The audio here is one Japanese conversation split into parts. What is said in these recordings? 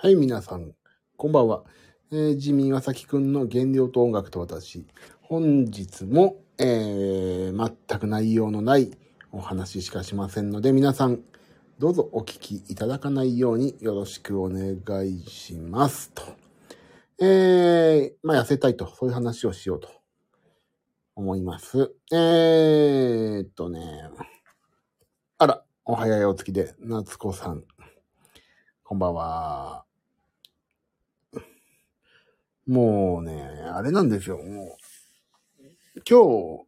はい、皆さん、こんばんは。えー、ジミーワサキくんの原料と音楽と私。本日も、えー、全く内容のないお話しかしませんので、皆さん、どうぞお聞きいただかないようによろしくお願いします。と。えー、まあ、痩せたいと、そういう話をしようと思います。えーっとね、あら、お早いお月で、夏子さん。こんばんは。もうね、あれなんですよ。もう、今日、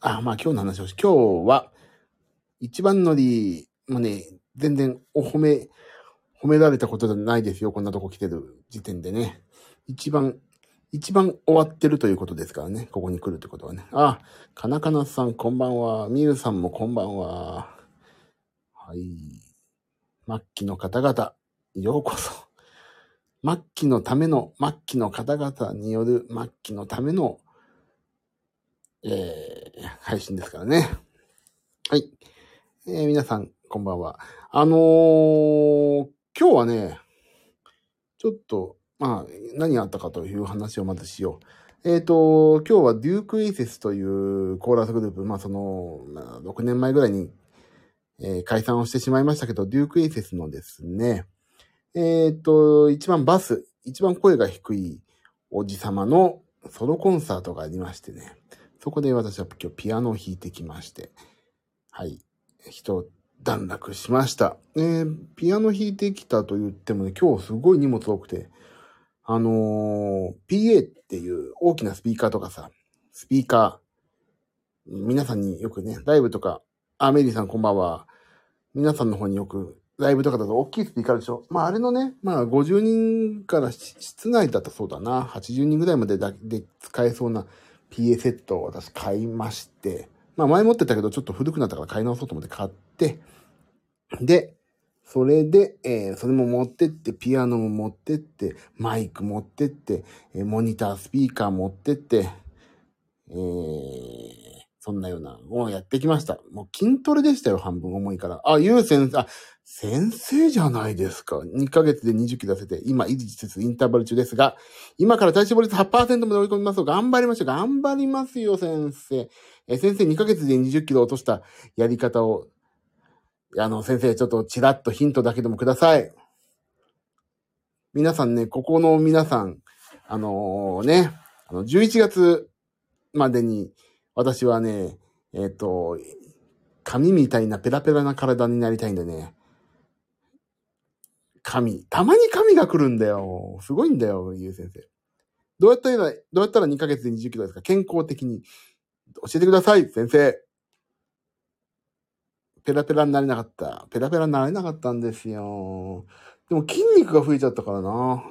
あ、まあ今日の話をし、今日は、一番乗り、もうね、全然お褒め、褒められたことじゃないですよ。こんなとこ来てる時点でね。一番、一番終わってるということですからね。ここに来るってことはね。あ、かなかなさんこんばんは。みゆさんもこんばんは。はい。末期の方々、ようこそ。末期のための、末期の方々による末期のための、えー、配信ですからね。はい。えー皆さん、こんばんは。あのー今日はね、ちょっと、まあ、何があったかという話をまずしよう。えっ、と、今日はデュークエイセスというコーラスグループ、まあその、まあ、6年前ぐらいに、えー解散をしてしまいましたけど、デュークエイセスのですね、えっ、と、一番バス、一番声が低いおじさまのソロコンサートがありましてね、そこで私は今日ピアノを弾いてきまして、はい、一段落しました。えーピアノ弾いてきたと言ってもね、今日すごい荷物多くて、あのー PA っていう大きなスピーカーとかさ、スピーカー、皆さんによくね、ライブとか、あ、メリーさんこんばんは。皆さんの方によく、ライブとかだと大きいスピーカーでしょ？まああれのね、まあ50人から室内だとそうだな、80人ぐらいまでだで使えそうな PA セットを私買いまして、まあ前持ってたけどちょっと古くなったから買い直そうと思って買って、で、それで、えーそれも持ってって、ピアノも持ってって、マイク持ってって、えーモニター、スピーカー持ってって、えーそんなようなのをやってきました。もう筋トレでしたよ、半分重いから。あ、ゆう先生、あ、先生じゃないですか。2ヶ月で20キロ痩せて、今、維持しつつインターバル中ですが、今から体脂肪率8%まで追い込みますよ。頑張りましょう。頑張りますよ、先生。え先生、2ヶ月で20キロ落としたやり方を、あの、先生、ちょっとチラッとヒントだけでもください。皆さんね、ここの皆さん、あのね、あの、11月までに、私はね、えっ、と、紙みたいなペラペラな体になりたいんでね、紙、たまに紙が来るんだよ。すごいんだよ、ゆう先生。どうやったら、どうやったら2ヶ月で20キロですか？健康的に。教えてください、先生。ペラペラになれなかった。ペラペラになれなかったんですよ。でも筋肉が増えちゃったからな。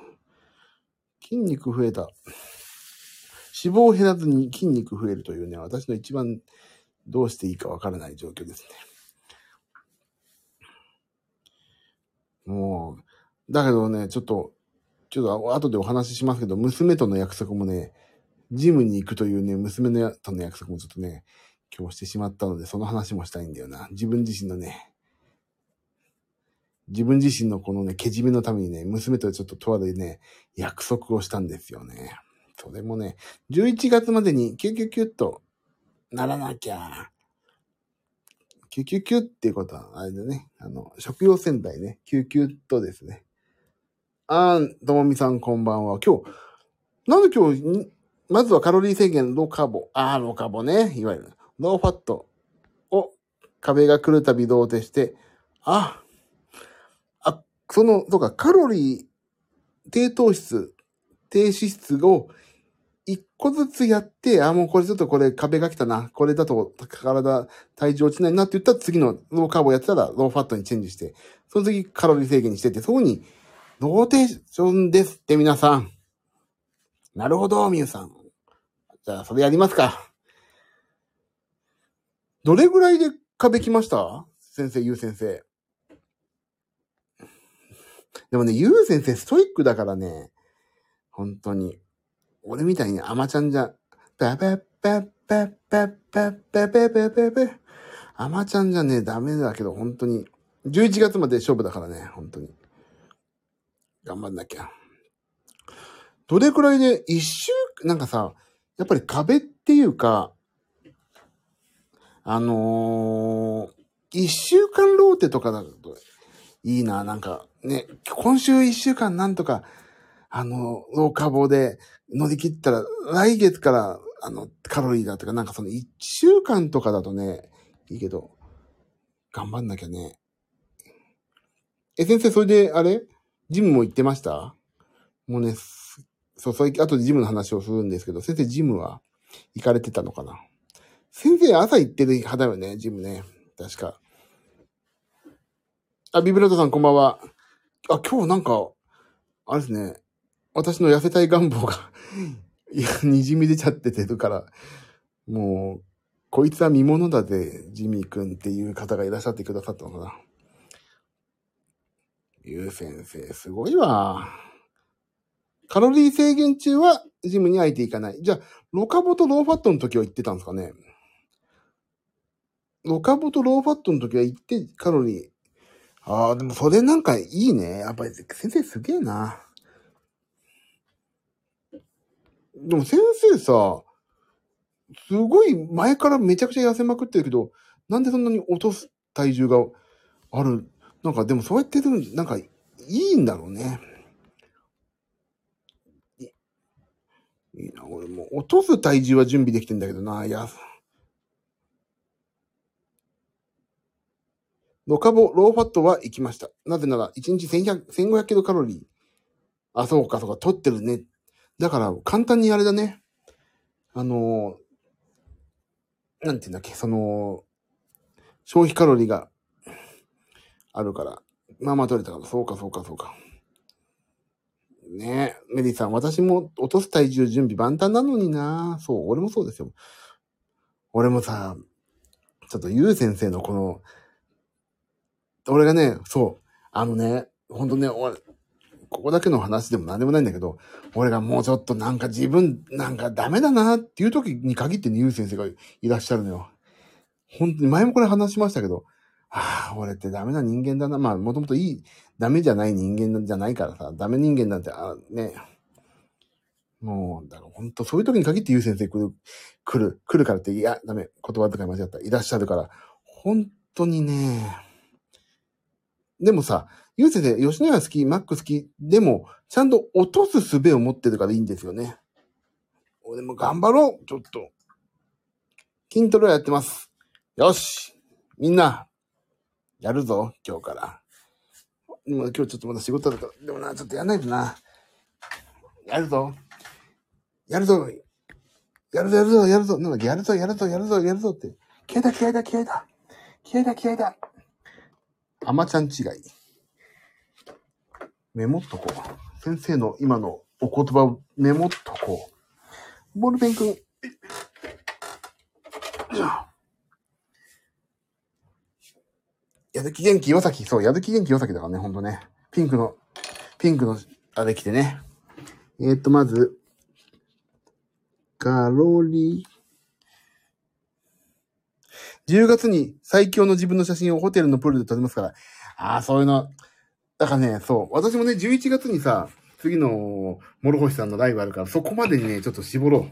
筋肉増えた。脂肪を減らずに筋肉増えるというね、私の一番どうしていいかわからない状況ですね。もう、だけどね、ちょっと、ちょっと後でお話ししますけど、娘との約束もね、ジムに行くというね、娘のやとの約束もちょっとね、今日してしまったので、その話もしたいんだよな。自分自身のね、自分自身のこのね、けじめのためにね、娘とちょっととあるね、約束をしたんですよね。それもね、11月までにキュキュキュッとならなきゃ。キュキュキュっていうことは、あれだね。あの、食用洗剤ね。キュキュッとですね。あーん、ともみさんこんばんは。今日、なんで今日、まずはカロリー制限、ローカーボ。あー、ローカーボね。いわゆる、ローファットを壁が来るたび同定して、あ、あ、その、そうか、カロリー、低糖質、低脂質を一個ずつやって、あ、もうこれちょっとこれ壁が来たな。これだと体、体重落ちないなって言ったら次のローカーボやってたらローファットにチェンジして、その次カロリー制限にしてて、そこにローテーションですって皆さん。なるほど、みゆさん。じゃあ、それやりますか。どれぐらいで壁来ました？先生、ゆう先生。でもね、ゆう先生ストイックだからね、本当に。俺みたいに甘ちゃんじゃ、ペペペペペペペペペペペ。甘ちゃんじゃね、ダメだけど、本当に。11月まで勝負だからね、本当に。頑張んなきゃ。どれくらいで、一週、なんかさ、やっぱり壁っていうか、あのー、一週間ローテとかだといいな、なんかね、今週一週間なんとか、あの、老化棒で乗り切ったら、来月から、あの、カロリーだとか、なんかその一週間とかだとね、いいけど、頑張んなきゃね。え、先生、それで、あれ？ジムも行ってました？もうね、そう、そう、後でジムの話をするんですけど、先生、ジムは行かれてたのかな？先生、朝行ってる派だよね、ジムね。確か。あ、ビブラートさん、こんばんは。あ、今日なんか、あれですね。私の痩せたい願望が いや、滲み出ちゃっててるから、もう、こいつは見物だぜ、ジミー君っていう方がいらっしゃってくださったのかな。ゆう先生、すごいわ。カロリー制限中はジムに空いていかない。じゃあ、ロカボとローファットの時は行ってたんですかねロカボとローファットの時は行ってカロリー。ああ、でもそれなんかいいね。やっぱり先生すげえな。でも先生さ、すごい前からめちゃくちゃ痩せまくってるけど、なんでそんなに落とす体重がある？なんかでもそうやってる、なんかいいんだろうね。いいな、俺もう落とす体重は準備できてんだけどな、いや。ロカボ、ローファットは行きました。なぜなら、1日1100 1500キロカロリー。あ、そうか、そうか、取ってるね。だから、簡単にあれだね。あの、なんて言うんだっけ、その、消費カロリーがあるから。まあまあ取れたから、そうかそうかそうか。ねえ、メリーさん、私も落とす体重準備万端なのになそう、俺もそうですよ。俺もさ、ちょっとゆう先生のこの、俺がね、そう、あのね、ほんとね、ここだけの話でも何でもないんだけど、俺がもうちょっとなんか自分なんかダメだなっていう時に限ってね、ゆう先生がいらっしゃるのよ。本当に前もこれ話しましたけど、ああ、俺ってダメな人間だな。まあ、もともといい、ダメじゃない人間じゃないからさ、ダメ人間なんて、あね、もう、だから本当そういう時に限ってゆう先生来る、来る、来るからって、いや、ダメ、言葉とか間違った、いらっしゃるから、本当にね、でもさ、ゆう先生、吉野家好き、マック好き、でも、ちゃんと落とす術を持ってるからいいんですよね。俺も頑張ろう、ちょっと。筋トレをやってます。よしみんな、やるぞ、今日から。今日ちょっとまだ仕事だと。でもな、ちょっとやんないとな。やるぞ。やるぞ。やるぞ、やるぞ、やるぞ。なんだ、やるぞ、やるぞ、やるぞ、やるぞって。気合だ、気合だ、気合だ。気合だ、気合だ。あまちゃん違い。メモっとこう。先生の今のお言葉をメモっとこう。ボールペンくん。やる気元気岩崎、そう、やる気元気岩崎だからね、ほんとね。ピンクの、ピンクの、あれ来てね。えー、っと、まず、カロリー。10月に最強の自分の写真をホテルのプールで撮りますから。ああ、そういうの。だからね、そう。私もね、11月にさ、次の、諸星さんのライブあるから、そこまでにね、ちょっと絞ろ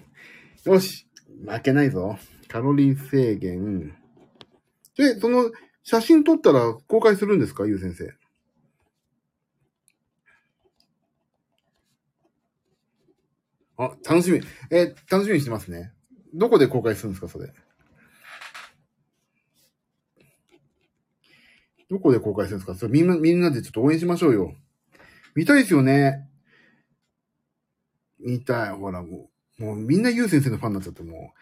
う。よし負けないぞ。カロリー制限。で、その、写真撮ったら公開するんですか？ゆう先生。あ、楽しみ。え楽しみにしてますね。どこで公開するんですか？それ。どこで公開するんですか？それみんな、みんなでちょっと応援しましょうよ。見たいですよね。見たい。ほら、もう、もうみんなゆう先生のファンになっちゃって、もう、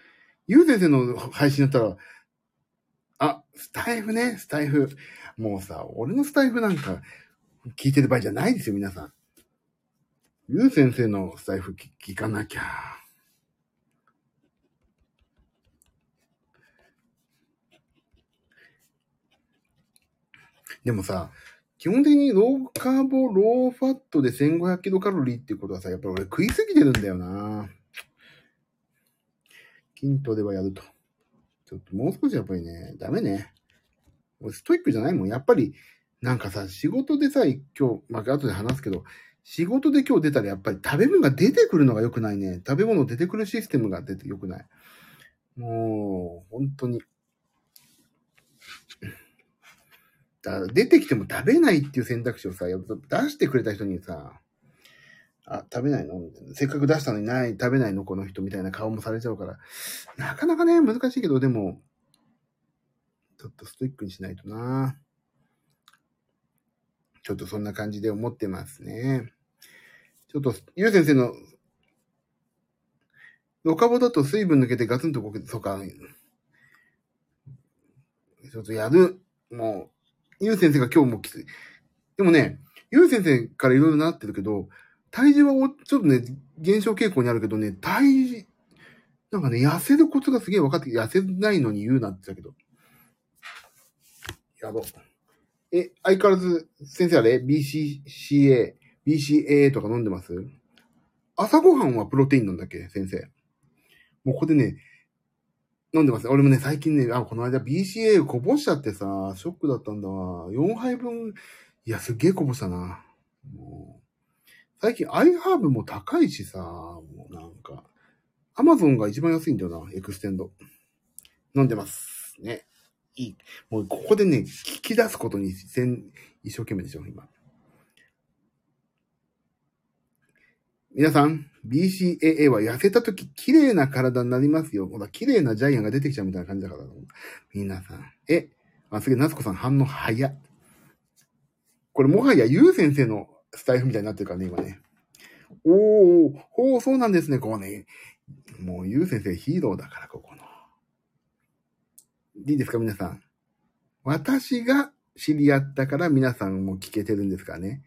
ゆう先生の配信だったら、あ、スタイフね、スタイフ。もうさ、俺のスタイフなんか聞いてる場合じゃないですよ、皆さん。ゆう先生のスタイフ聞かなきゃ。でもさ、基本的にローカーボ、ローファットで1500キロカロリーっていうことはさ、やっぱり俺食いすぎてるんだよな。筋トレはやると。ちょっともう少しやっぱりね、ダメね。俺ストイックじゃないもん。やっぱり、なんかさ、仕事でさ、今日、まあ、後で話すけど、仕事で今日出たらやっぱり食べ物が出てくるのが良くないね。食べ物出てくるシステムが出て良くない。もう、本当に。だ出てきても食べないっていう選択肢をさ、やっぱ出してくれた人にさ、あ、食べないの？せっかく出したのにない、食べないの？この人みたいな顔もされちゃうから、なかなかね、難しいけど、でも、ちょっとストイックにしないとな。ちょっとそんな感じで思ってますね。ちょっと、ゆう先生の、ロカボだと水分抜けてガツンとこけて、そうか、ちょっとやる。もう、ゆう先生が今日もきつい。でもね、ゆう先生からいろいろなってるけど、体重はちょっとね、減少傾向にあるけどね、体重、なんかね、痩せるコツがすげえ分かって痩せないのに言うなって言ったけど。やろう。え、相変わらず、先生あれ ?BCCA、BCAA とか飲んでます？朝ごはんはプロテインなんだっけ？先生。もうここでね、飲んでます。俺もね、最近ね、あ、この間 BCA こぼしちゃってさ、ショックだったんだわ。4杯分、いや、すっげえこぼしたな。もう最近 iHerb も高いしさ、もうなんか、Amazon が一番安いんだよな、エクステンド。飲んでます。ね。いい。もうここでね、聞き出すことに一生懸命でしょ、今。皆さん、BCAA は痩せた時綺麗な体になりますよ。ほら、綺麗なジャイアンが出てきちゃうみたいな感じだから。皆さん。え、あ、すげえ、夏子さん反応早っ。これもはやゆう先生のスタイフみたいになってるからね、今ね。おー、おー、そうなんですね、ここね。もう、ゆう先生ヒーローだから、ここの。いいですか、皆さん。私が知り合ったから皆さんも聞けてるんですからね。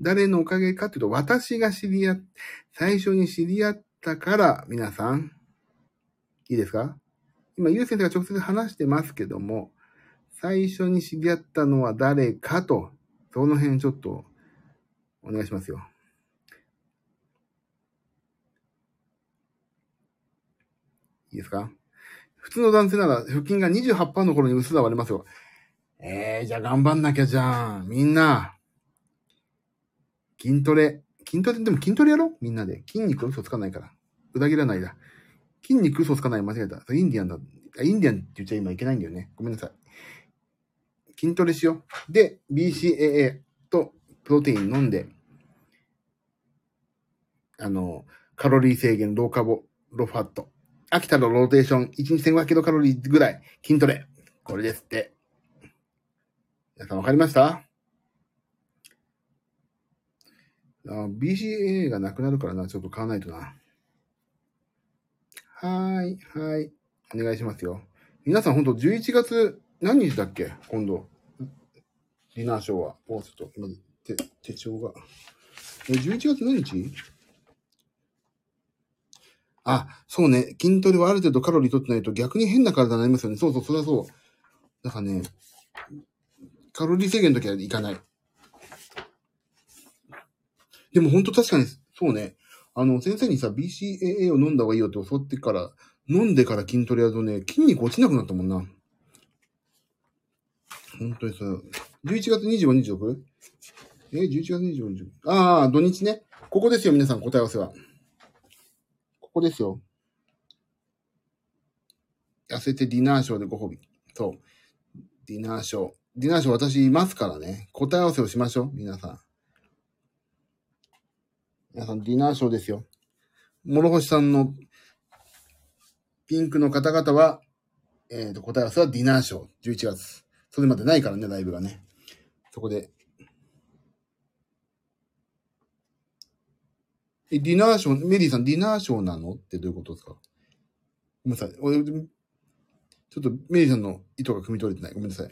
誰のおかげかっていうと、私が知り合っ、最初に知り合ったから皆さん、いいですか？今、ゆう先生が直接話してますけども、最初に知り合ったのは誰かと、その辺ちょっとお願いしますよ。いいですか？普通の男性なら腹筋が28%の頃に薄さ割れますよ。えー、じゃあ頑張んなきゃじゃん。みんな。筋トレ。筋トレ、でも筋トレやろ？みんなで。筋肉嘘つかないから。裏切らないだ。筋肉嘘つかない間違えた。インディアンだ。インディアンって言っちゃ今いけないんだよね。ごめんなさい。筋トレしよう。で、BCAA とプロテイン飲んで、あの、カロリー制限、ローカボ、ロファット。飽きたらローテーション、1日1500キロカロリーぐらい、筋トレ。これですって。皆さんわかりましたあ B. C. A. がなくなるからな、ちょっと買わないとな。はーい、はい。お願いしますよ。皆さんほんと11月何日だっけ？今度。ディナーショーは。もうちょっと、今、手、手帳が。え、11月何日？あ、そうね。筋トレはある程度カロリー取ってないと逆に変な体になりますよね。そうそう、それはそう。だからね、カロリー制限の時はいかない。でも本当確かに、そうね。あの、先生にさ、BCAA を飲んだ方がいいよって教わってから、飲んでから筋トレやるとね、筋肉落ちなくなったもんな。本当にさ、11月25、26? え、11月25、26? ああ、土日ね。ここですよ、皆さん、答え合わせは。ここですよ。痩せてディナーショーでご褒美。そう。ディナーショー。ディナーショー私いますからね。答え合わせをしましょう。皆さん。皆さん、ディナーショーですよ。諸星さんのピンクの方々は、えっ、ー、と、答え合わせはディナーショー。11月。それまでないからね、ライブがね。そこで。え、ディナーショー、メリーさん、ディナーショーなの？ってどういうことですか？ごめんなさい。ちょっとメリーさんの意図が汲み取れてない。ごめんなさい。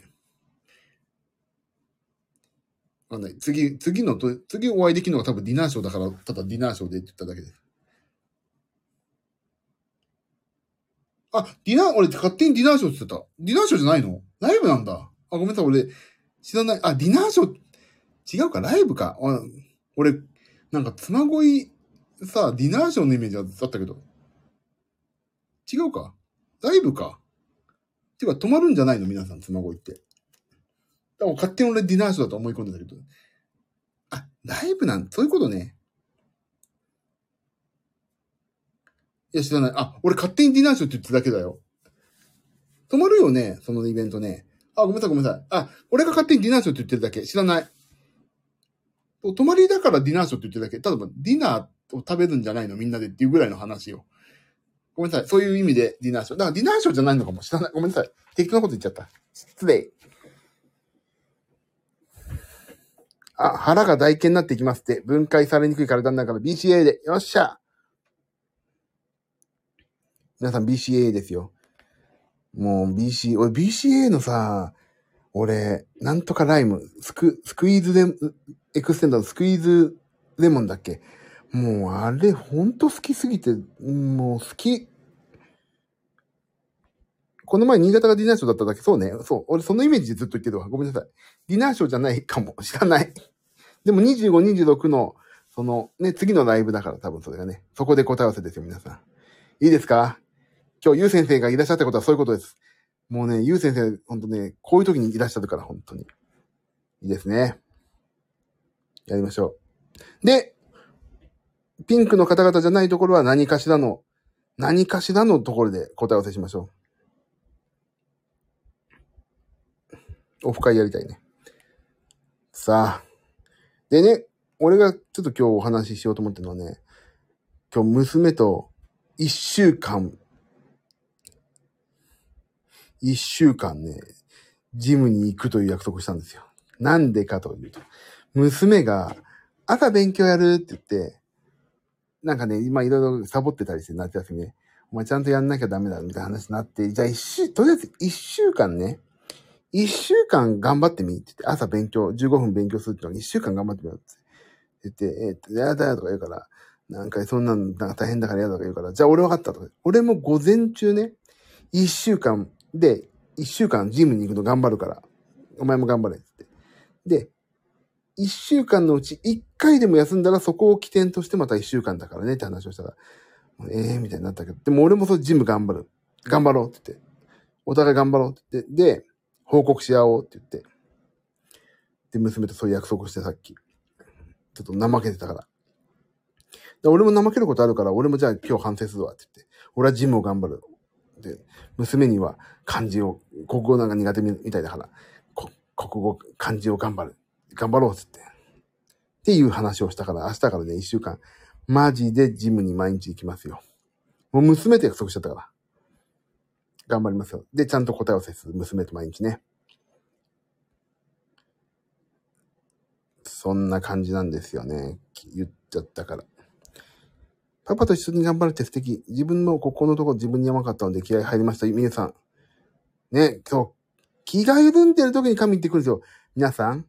わかんない。次、次のと、次お会いできるのが多分ディナーショーだから、ただディナーショーでって言っただけです。あ、ディナー、俺勝手にディナーショーって言ってた。ディナーショーじゃないの？ライブなんだ。あ、ごめんなさい。俺、知らない。あ、ディナーショー、違うか、ライブか。あ俺、なんか、妻恋さ、ディナーショーのイメージだったけど。違うかライブか。てか、止まるんじゃないの？皆さん、妻恋って。だから勝手に俺ディナーショーだと思い込んでたけど。あ、ライブなん、そういうことね。いや、知らない。あ、俺勝手にディナーショーって言ってるだけだよ。止まるよね、そのイベントね。あ、ごめんなさい、ごめんなさい。あ、俺が勝手にディナーショーって言ってるだけ。知らない。泊まりだからディナーショーって言ってるだけ。ただ、ディナーを食べるんじゃないのみんなでっていうぐらいの話よ。ごめんなさい。そういう意味でディナーショー。だからディナーショーじゃないのかも知らない。ごめんなさい。適当なこと言っちゃった。失礼。あ、腹が大剣になっていきますって。分解されにくい体の中の BCA で。よっしゃ皆さん BCA ですよ。もう BC、俺 BCA のさ、俺、なんとかライム、スク、スクイーズレ、エクステンダーのスクイーズレモンだっけ？もうあれほんと好きすぎて、もう好き。この前新潟がディナーショーだっただけ、そうね。そう。俺そのイメージでずっと言ってるわ。ごめんなさい。ディナーショーじゃないかも。知らない。でも25、26の、そのね、次のライブだから多分それがね。そこで答え合わせですよ、皆さん。いいですか？今日、ゆう先生がいらっしゃったことはそういうことです。もうね、ゆう先生、ほんとね、こういう時にいらっしゃるから、本当に。いいですね。やりましょう。で、ピンクの方々じゃないところは何かしらの、何かしらのところで答え合わせしましょう。オフ会やりたいね。さあ。でね、俺がちょっと今日お話ししようと思ってるのはね、今日娘と一週間、一週間ね、ジムに行くという約束をしたんですよ。なんでかというと、娘が朝勉強やるって言って、なんかね、今いろいろサボってたりして夏休みね。お前ちゃんとやんなきゃダメだみたいな話になって、じゃあ一週、とりあえず一週間ね、一週間頑張ってみって言って、朝勉強、15分勉強するってのに一週間頑張ってみようって言って、え、っと、やだよとか言うから、なんかそんなん、なんか大変だからやだとか言うから、じゃあ俺分かったとか。俺も午前中ね、一週間で、一週間ジムに行くの頑張るから、お前も頑張れって。で、一週間のうち一回でも休んだらそこを起点としてまた一週間だからねって話をしたら、ええー、みたいになったけど、でも俺もそうジム頑張る。頑張ろうって言って。お互い頑張ろうって言って。で、報告し合おうって言って。で、娘とそういう約束してさっき。ちょっと怠けてたから。で俺も怠けることあるから、俺もじゃあ今日反省するわって言って。俺はジムを頑張る。で、娘には漢字を、国語なんか苦手みたいだから、国語、漢字を頑張る。頑張ろうって言って。っていう話をしたから、明日からね、一週間、マジでジムに毎日行きますよ。もう娘と約束しちゃったから。頑張りますよ。で、ちゃんと答え合わせする。娘と毎日ね。そんな感じなんですよね。言っちゃったから。パパと一緒に頑張るって素敵。自分のここのところ自分に甘かったので気合入りました。皆さん。ね、今日、気が緩んでる時に神言ってくるんですよ。皆さん。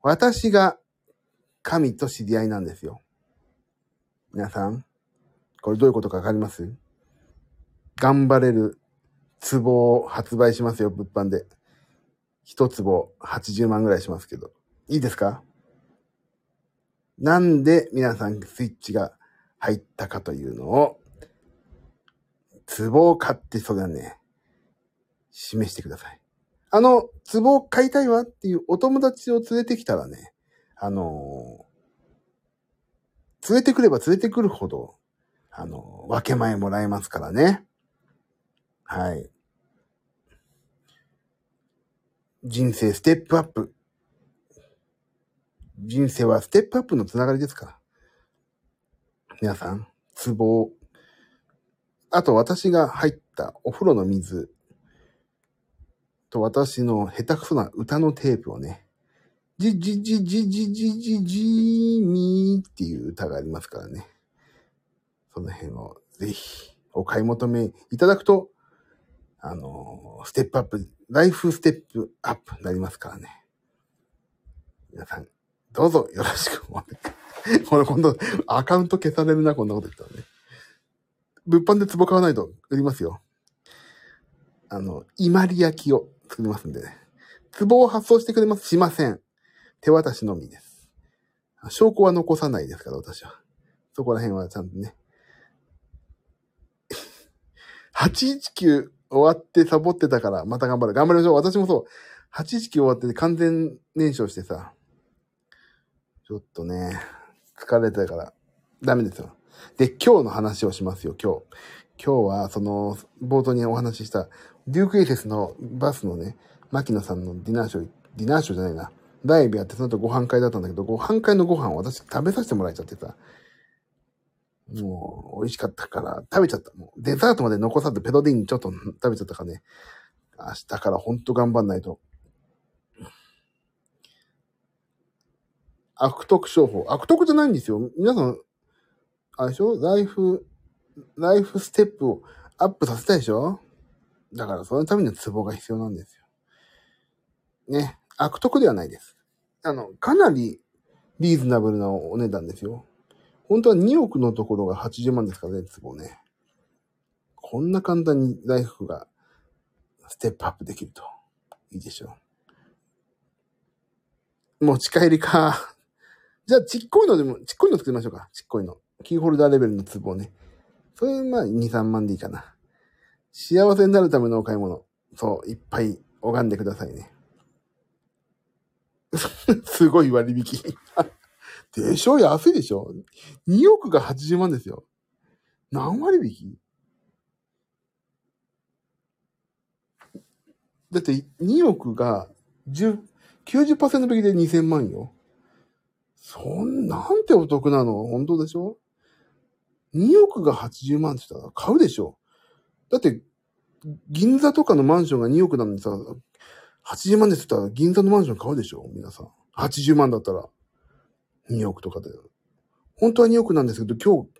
私が神と知り合いなんですよ。皆さん。これどういうことかわかります？頑張れる壺を発売しますよ、物販で。一壺80万ぐらいしますけど。いいですか？なんで皆さんスイッチが入ったかというのを、壺を買ってそうだね、示してください。あの、壺を買いたいわっていうお友達を連れてきたらね、あのー、連れてくれば連れてくるほど、あのー、分け前もらえますからね。はい。人生ステップアップ。人生はステップアップのつながりですから。皆さん、ツボあと私が入ったお風呂の水と私の下手くそな歌のテープをね、じじじじじじじじみーっていう歌がありますからね。その辺をぜひお買い求めいただくと、あの、ステップアップ、ライフステップアップになりますからね。皆さん、どうぞよろしくお願い。これ今度、アカウント消されるな、こんなこと言ったらね。物販で壺買わないと売りますよ。あの、伊万里焼きを作りますんでね。壺を発送してくれますしません。手渡しのみです。証拠は残さないですから、私は。そこら辺はちゃんとね。819終わってサボってたから、また頑張る。頑張りましょう。私もそう。819終わって完全燃焼してさ、ちょっとね、疲れてるから、ダメですよ。で、今日の話をしますよ、今日。今日は、その、冒頭にお話しした、デュークエイセスのバスのね、牧野さんのディナーショー、ディナーショーじゃないな。ライブやって、その後ご飯会だったんだけど、ご飯会のご飯を私食べさせてもらえちゃってさ。もう、美味しかったから、食べちゃった。もう、デザートまで残さずペロディンちょっと食べちゃったからね。明日からほんと頑張んないと。悪徳商法。悪徳じゃないんですよ。皆さん、あれでしょ？ライフ、ライフステップをアップさせたいでしょ？だからそのためにはツボが必要なんですよ。ね。悪徳ではないです。あの、かなりリーズナブルなお値段ですよ。本当は2億のところが80万ですからね、ツボね。こんな簡単にライフがステップアップできるといいでしょう。持ち帰りか。じゃあ、ちっこいのでも、ちっこいの作りましょうか。ちっこいの。キーホルダーレベルのツボね。それ、まあ、2、3万でいいかな。幸せになるためのお買い物。そう、いっぱい拝んでくださいね。すごい割引。でしょ？安いでしょ ?2 億が80万ですよ。何割引？きだって2億が10、90%引きで2000万よ。そん、なんてお得なの？本当でしょ ?2 億が80万って言ったら買うでしょだって、銀座とかのマンションが2億なのにさ、80万ですって言ったら銀座のマンション買うでしょ？皆さん。80万だったら。2億とかで。本当は2億なんですけど、今日、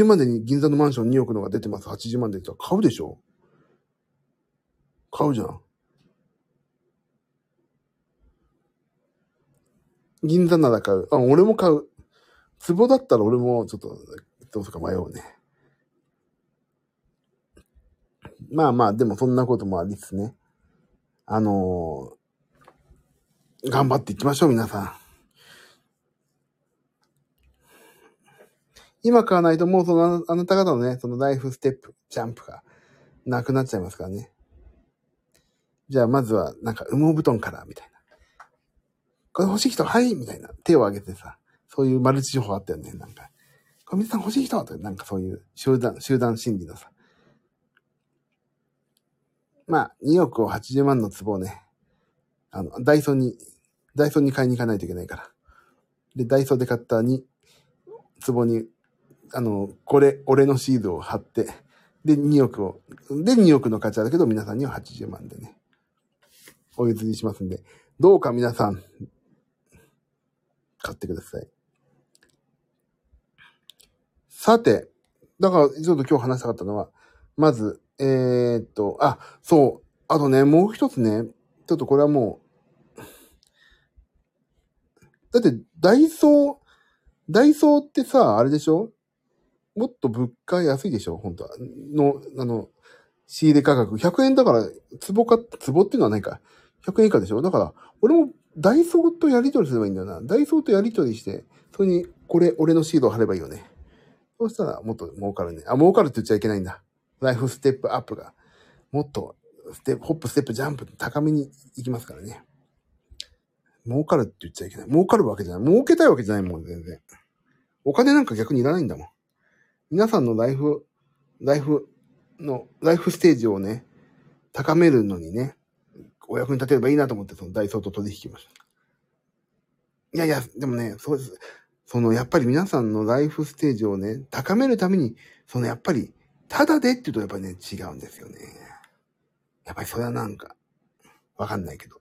80万でに銀座のマンション2億のが出てます。80万で買うでしょ？買うじゃん。銀座なら買う。あ、俺も買う。壺だったら俺もちょっと、どうすか迷うね。まあまあ、でもそんなこともありつつね。あのー頑張っていきましょう、皆さん。今買わないともうそのあなた方のね、そのライフステップ、ジャンプがなくなっちゃいますからね。じゃあまずはなんか羽毛布団から、みたいな。これ欲しい人、はいみたいな。手を挙げてさ、そういうマルチ情報あったよね、なんか。これ皆さん欲しい人とか、なんかそういう集団、集団心理のさ。まあ、2億を80万の壺をね、あの、ダイソーに、ダイソーに買いに行かないといけないから。で、ダイソーで買ったに、壺に、あの、これ、俺のシールを貼って、で、2億を、で、2億の価値あるけど、皆さんには80万でね、お譲りしますんで、どうか皆さん、買ってください。さて、だから、ちょっと今日話したかったのは、まず、えー、っと、あ、そう、あとね、もう一つね、ちょっとこれはもう、だって、ダイソー、ダイソーってさ、あれでしょ？もっと物価安いでしょ？本当は。の、あの、仕入れ価格。100円だから、壺か、壺っていうのはないか。100円以下でしょ？だから、俺もダイソーとやり取りすればいいんだよな。ダイソーとやり取りして、それに、これ、俺のシールを貼ればいいよね。そうしたら、もっと儲かるね。あ、儲かるって言っちゃいけないんだ。ライフステップアップが、もっと、ステップ、ホップ、ステップ、ジャンプ、高めに行きますからね。儲かるって言っちゃいけない。儲かるわけじゃない。儲けたいわけじゃないもん、全然。お金なんか逆にいらないんだもん。皆さんのライフ、ライフの、ライフステージをね、高めるのにね、お役に立てればいいなと思って、そのダイソーと取引しました。いやいや、でもね、そうです。その、やっぱり皆さんのライフステージをね、高めるために、その、やっぱり、ただでって言うとやっぱりね、違うんですよね。やっぱりそれはなんか、わかんないけど。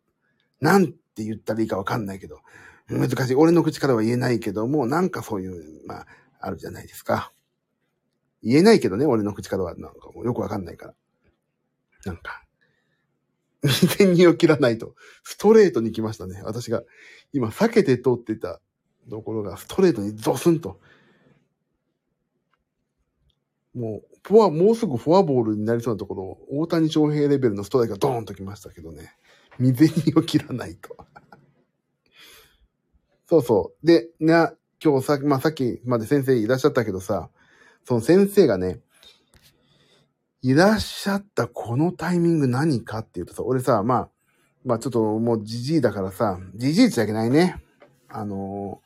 なんて言ったらいいかわかんないけど、難しい。俺の口からは言えないけども、なんかそういう、まあ、あるじゃないですか。言えないけどね、俺の口からはなんかもうよくわかんないから。なんか、未然にを切らないと、ストレートに来ましたね。私が今避けて通ってたところがストレートにゾスンと。もう、フォア、もうすぐフォアボールになりそうなところ、大谷翔平レベルのストライクがドーンと来ましたけどね。未然にを切らないと。そうそう。で、な、今日さ、まあ、さっきまで先生いらっしゃったけどさ、その先生がね、いらっしゃったこのタイミング何かっていうとさ、俺さ、まあ、まあちょっともうじじいだからさ、じじいっちゃいけないね。あの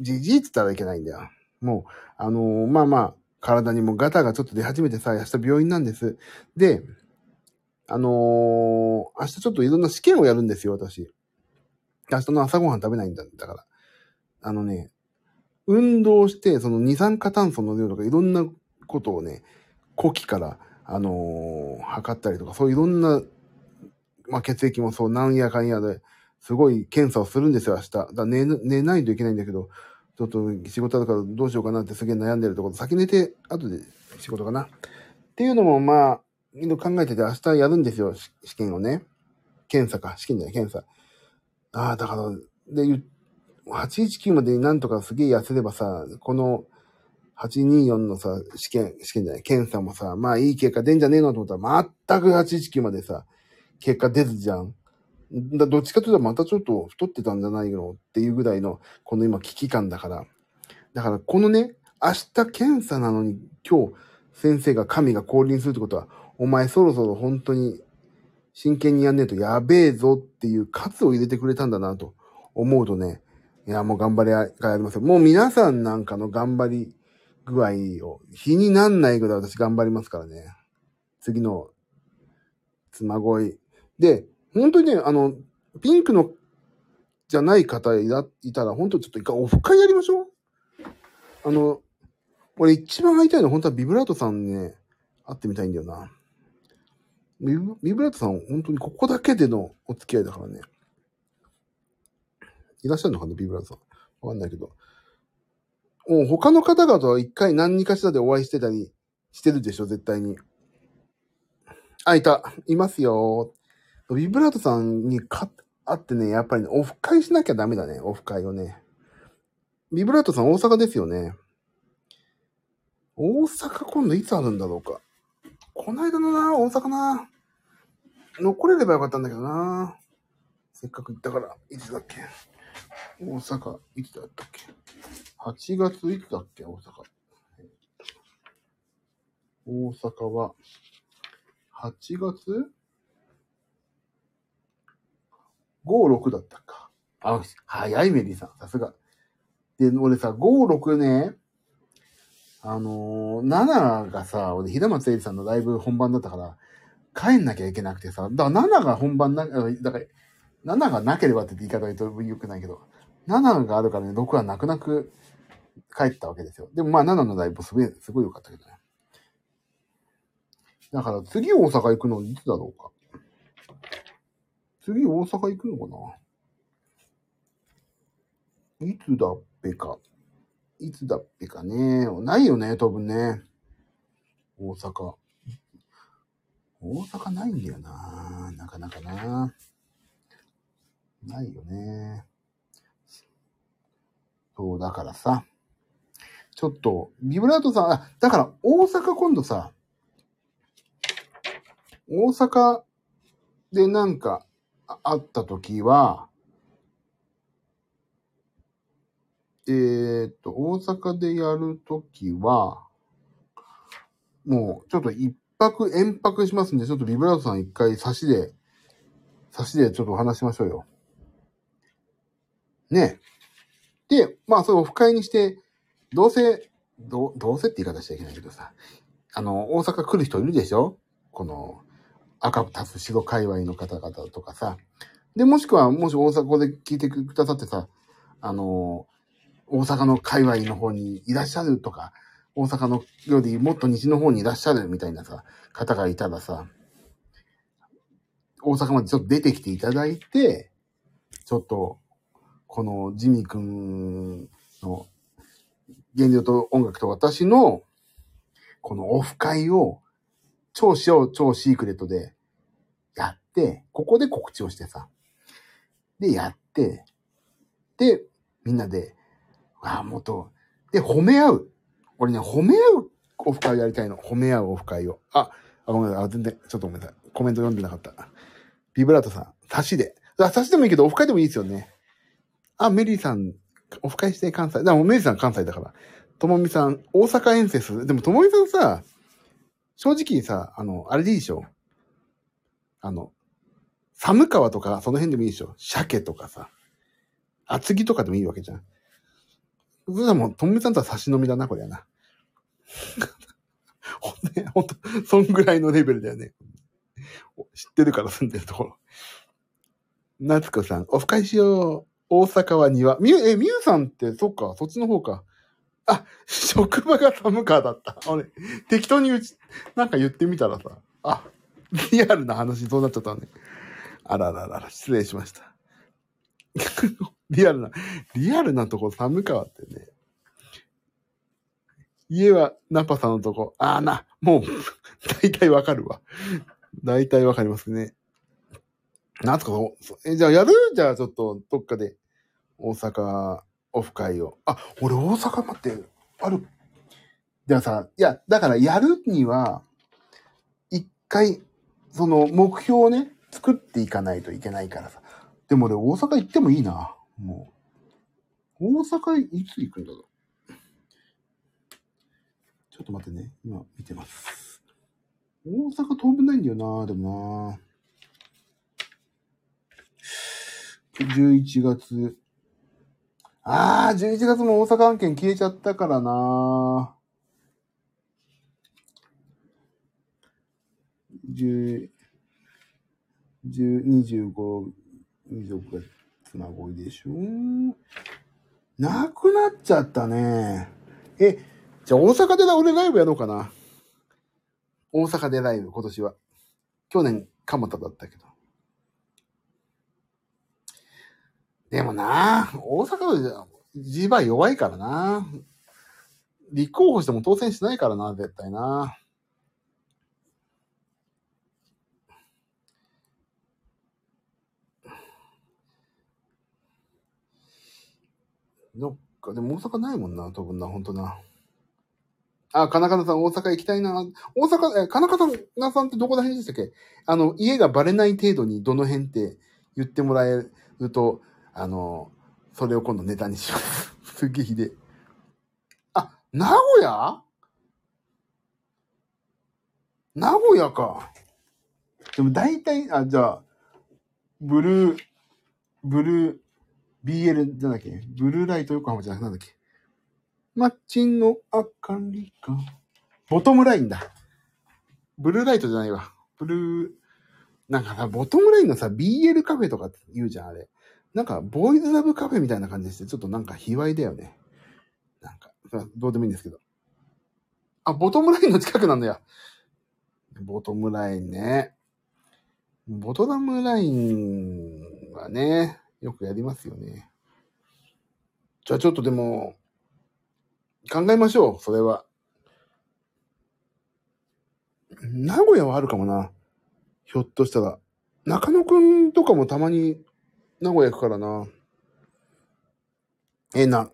じじいって言ったらいけないんだよ。もう、あのまあまあ、体にもガタがちょっと出始めてさ、明日病院なんです。で、あのー明日ちょっといろんな試験をやるんですよ、私。明日の朝ごはん食べないんだ、だから。あのね、運動して、その二酸化炭素の量とかいろんなことをね、呼気から、あのー測ったりとか、そういろんな、まあ、血液もそう、なんやかんやで、すごい検査をするんですよ、明日。だから寝、寝ないといけないんだけど、ちょっと仕事だからどうしようかなってすげえ悩んでるところ、先寝て、後で仕事かな。っていうのも、まあ、いろいろ考えてて明日やるんですよ、試験をね。検査か、試験じゃない、検査。ああ、だから、で、ゆ819までになんとかすげえ痩せればさ、この824のさ、試験、試験じゃない、検査もさ、まあいい結果出んじゃねえのと思ったら、全く819までさ、結果出ずじゃん。だどっちかというとまたちょっと太ってたんじゃないのっていうぐらいの、この今危機感だから。だからこのね、明日検査なのに今日先生が神が降臨するってことは、お前そろそろ本当に真剣にやんねえとやべえぞっていう喝を入れてくれたんだなと思うとね、いやもう頑張りがありますよ。もう皆さんなんかの頑張り具合を日になんないぐらい私頑張りますからね。次の妻恋。で、本当にね、あの、ピンクのじゃない方いたら、本当ちょっと一回オフ会やりましょう。あの、俺一番会いたいのは本当はビブラートさんにね、会ってみたいんだよな。ビブビブラートさん、本当にここだけでのお付き合いだからね。いらっしゃるのかな、ビブラートさん。わかんないけど。もう他の方々は一回何かしらでお会いしてたりしてるでしょ、絶対に。あ、いた。いますよ。ビブラートさんにか会ってね、やっぱりね、オフ会しなきゃダメだね、オフ会をね。ビブラートさん大阪ですよね。大阪今度いつあるんだろうか。この間のな、大阪な。残れればよかったんだけどな。せっかく行ったから、いつだっけ。大阪、いつだったっけ？8月いつだっけ、大阪。大阪は、8月 ?5、6だったか。あ、早いメリーさん、さすが。で、俺さ、5、6ね、あのー、7がさ、俺、平松英二さんのライブ本番だったから、帰んなきゃいけなくてさ、だから7が本番な、だから、7がなければって言い方が言うと良くないけど、7があるからね、6は泣く泣く帰ったわけですよ。でもまあ7のライブすごい、すごい良かったけどね。だから次大阪行くのいつだろうか。次大阪行くのかないつだっぺか。いつだっぺかね。ないよね、多分ね。大阪。大阪ないんだよな。なかなかな。ないよね。そう、だからさ。ちょっと、ビブラートさん、あ、だから大阪今度さ、大阪でなんかあった時は、えーっと、大阪でやるときは、もう、ちょっと一泊、遠泊しますんで、ちょっとビブラートさん一回差しで、差しでちょっとお話しましょうよ。ねえ。で、まあ、それをオフ会にして、どうせ、どう、どうせって言い方しちゃいけないけどさ、あの、大阪来る人いるでしょ？この、赤タス白界隈の方々とかさ。で、もしくは、もし大阪で聞いてくださってさ、あの、大阪の界隈の方にいらっしゃるとか、大阪のよりもっと西の方にいらっしゃるみたいなさ、方がいたらさ、大阪までちょっと出てきていただいて、ちょっと、このジミーくんの現状と音楽と私の、このオフ会を、超小、超シークレットでやって、ここで告知をしてさ。で、やって、で、みんなで、ああ、もっと、で、褒め合う。俺ね、褒め合うオフ会をやりたいの。褒め合うオフ会を。あ、あごめんなさい。あ全然、ちょっとごめんなさい。コメント読んでなかった。ビブラートさん、差しで。あ、差しでもいいけど、オフ会でもいいですよね。あ、メリーさん、オフ会して関西。でもメリーさん関西だから。ともみさん、大阪遠征する。でもともみさんさ、正直さ、あの、あれでいいでしょあの、寒川とか、その辺でもいいでしょ鮭とかさ。厚木とかでもいいわけじゃん。それはもう、ともみさんとは差し飲みだな、これはな。ほんね、ほんと、そんぐらいのレベルだよね。知ってるから住んでるところ。夏子さん、オフ会しよう。大阪は庭。みゆ、え、みゆさんって、そっか、そっちの方か。あ、職場が寒川だった。俺、適当にうち、なんか言ってみたらさ、あ、リアルな話そうなっちゃったね。あらららら、失礼しました。リアルな、リアルなとこ寒川ってね。家はナパさんのとこ。ああな、もう、大体わかるわ。大体わかりますね。なんとか、え、じゃあやる？じゃあちょっと、どっかで、大阪、オフ会を。あ、俺大阪待って、ある。じゃあさ、いや、だからやるには、一回、その目標をね、作っていかないといけないからさ。でも俺大阪行ってもいいな。もう。大阪いつ行くんだろう。ちょっと待ってね。今見てます。大阪飛ぶないんだよな。でもな。11月。ああ、11月も大阪案件消えちゃったからな。10、10、25、26月名古屋でしょなくなっちゃったね。え、じゃあ大阪で俺ライブやろうかな。大阪でライブ、今年は。去年、蒲田だったけど。でもな、大阪の地場弱いからな。立候補しても当選しないからな、絶対な。どっか、でも大阪ないもんな、多分な、ほんとな。あ、金方さん、大阪行きたいな。大阪、え、金方さんってどこら辺でしたっけ？あの、家がバレない程度にどの辺って言ってもらえると、あの、それを今度ネタにします。すげえひであ、名古屋？名古屋か。でも大体、あ、じゃあ、ブルー、ブルー、BL じゃなっけブルーライト横浜じゃなくなんだっけ街の明かりが。ボトムラインだ。ブルーライトじゃないわ。ブルー、なんかさ、ボトムラインのさ、BL カフェとかって言うじゃん、あれ。なんか、ボーイズラブカフェみたいな感じでして、ちょっとなんか卑猥だよね。なんか、どうでもいいんですけど。あ、ボトムラインの近くなんだよ。ボトムラインね。ボトナムラインはね、よくやりますよね。じゃあちょっとでも、考えましょう、それは。名古屋はあるかもな。ひょっとしたら。中野くんとかもたまに名古屋行くからな。え、な、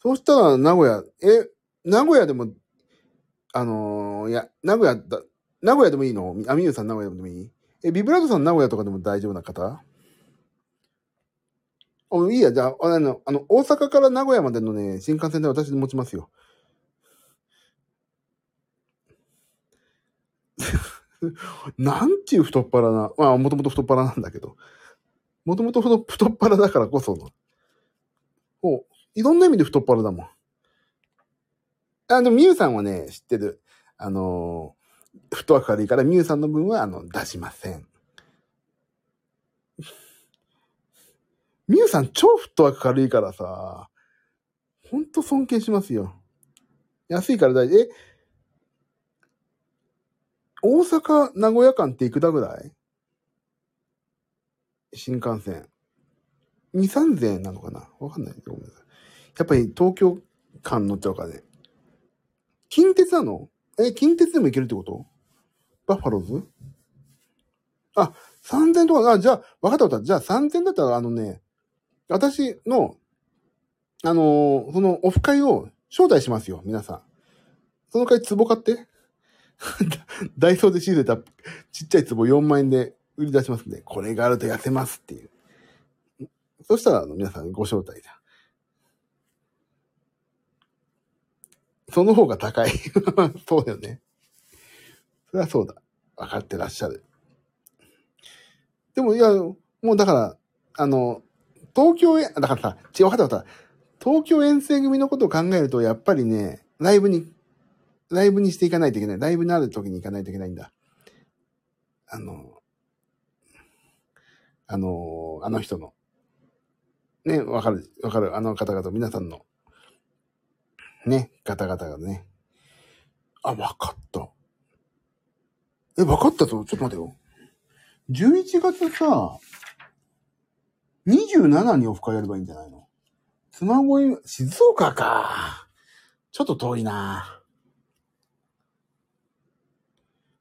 そうしたら名古屋、え、名古屋でも、あのー、いや、名古屋だ、名古屋でもいいの？あみゆさん名古屋でもいい？え、ビブラードさん名古屋とかでも大丈夫な方？お、いいや、じゃあ、あの、あの、大阪から名古屋までのね、新幹線で私持ちますよ。なんちゅう太っ腹な、まあ、もともと太っ腹なんだけど。もともと太っ腹だからこその。もう、いろんな意味で太っ腹だもん。あ、でも、みゆさんはね、知ってる。あのー、太明るいから、みゆさんの分は、あの、出しません。みゆさん超太明るいからさ、ほんと尊敬しますよ。安いから大丈夫。え、大阪、名古屋間っていくらぐらい？新幹線。2、3000円なのかな？わかんない。ごめんなさい。やっぱり東京間乗っちゃうからね。近鉄なの？え、近鉄でも行けるってこと？バッファローズ？あ、3000とか、あ、じゃあ、わかったわかった。じゃあ3000だったら、あのね、私の、あのー、そのオフ会を招待しますよ、皆さん。その会壺買って。ダイソーで仕入れたちっちゃい壺4万円で売り出しますんで、これがあると痩せますっていう。そしたら、あの、皆さんご招待だ。その方が高い。そうだよね。それはそうだ。分かってらっしゃる。でも、いや、もうだから、あの、東京へ、だからさ、違う、わかったわかった。東京遠征組のことを考えると、やっぱりね、ライブに、ライブにしていかないといけない。ライブにある時に行かないといけないんだ。あの、あの、あの人の。ね、わかる、わかる、あの方々、皆さんの、ね、方々がね。あ、わかった。え、わかったぞ。ちょっと待てよ。11月さ、27にオフ会やればいいんじゃないの？妻恋、静岡か。ちょっと遠いな。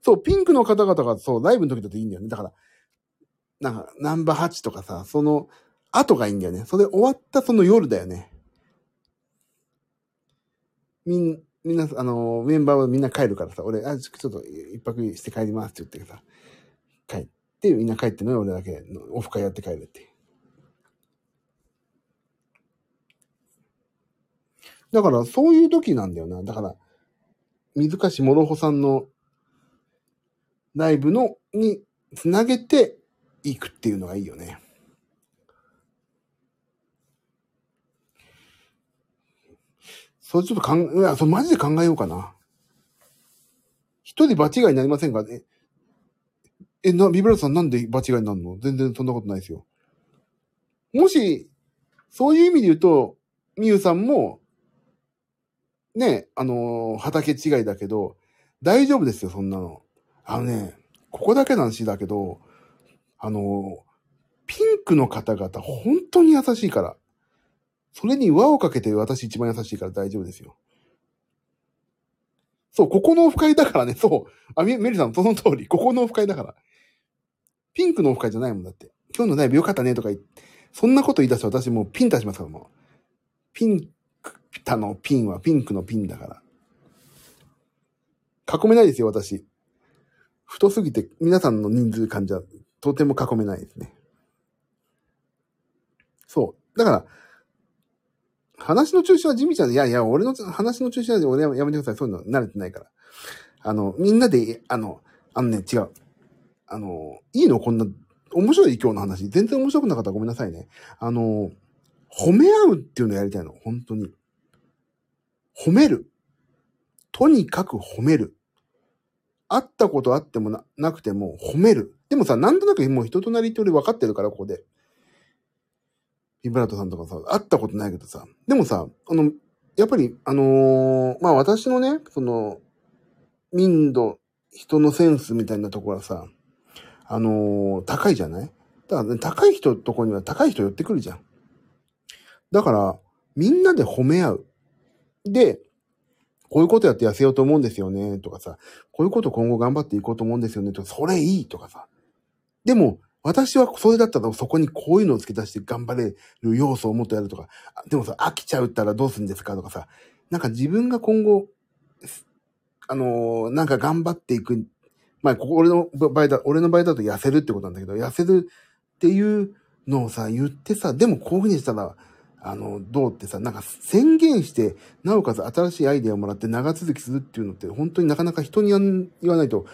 そう、ピンクの方々がそう、ライブの時だといいんだよね。だから、なんか、ナンバー8とかさ、その、後がいいんだよね。それ終わったその夜だよね。みん、みんな、あの、メンバーはみんな帰るからさ、俺、あ、ちょっと一泊して帰りますって言ってさ、帰って、みんな帰ってんの俺だけオフ会やって帰るって。だから、そういう時なんだよな。だから、水かしもろほさんのライブの、につなげていくっていうのがいいよね。それちょっと考え、いや、それマジで考えようかな。一人場違いになりませんか？ねえ、な、ビブラートさんなんで場違いになるの？全然そんなことないですよ。もし、そういう意味で言うと、みゆさんも、ね、あのー畑違いだけど、大丈夫ですよ、そんなの。あのね、ここだけの話だけど、あのピンクの方々、本当に優しいから。それに輪をかけて私一番優しいから大丈夫ですよ。そう、ここのオフ会だからね、そう。あ、メリさん、その通り、ここのオフ会だから。ピンクのオフ会じゃないもんだって。今日のライブよかったねとか言って、そんなこと言い出すと私もうピンタしますから、もう。ピンクタのピンはピンクのピンだから。囲めないですよ、私。太すぎて皆さんの人数感じゃとても囲めないですね。そう。だから、話の中心は地味ちゃん、いやいや、俺の話の中心は俺はやめてください。そういうの慣れてないから。あの、みんなで、あの、あのね、違う。あの、いいの？こんな、面白い今日の話。全然面白くなかったらごめんなさいね。あの、褒め合うっていうのやりたいの。本当に。褒める。とにかく褒める。会ったことあってもな、なくても褒める。でもさ、なんとなくもう人となりって俺分かってるから、ここで。ビブラートさんとかさ、会ったことないけどさ。でもさ、あの、やっぱり、あのーまあ私のね、その、民度、人のセンスみたいなところはさ、あのー高いじゃない？だから、ね、高い人とこには高い人寄ってくるじゃん。だから、みんなで褒め合う。で、こういうことやって痩せようと思うんですよね、とかさ、こういうこと今後頑張っていこうと思うんですよね、とか、それいいとかさ。でも、私はそれだったらそこにこういうのを付け出して頑張れる要素をもっとやるとか、でもさ、飽きちゃうったらどうするんですかとかさ、なんか自分が今後、あのーなんか頑張っていく。まあ、ここ俺の場合だ、俺の場合だと痩せるってことなんだけど、痩せるっていうのをさ、言ってさ、でもこういうふうにしたら、あの、どうってさ、なんか宣言して、なおかつ新しいアイデアをもらって長続きするっていうのって、本当になかなか人に言わないと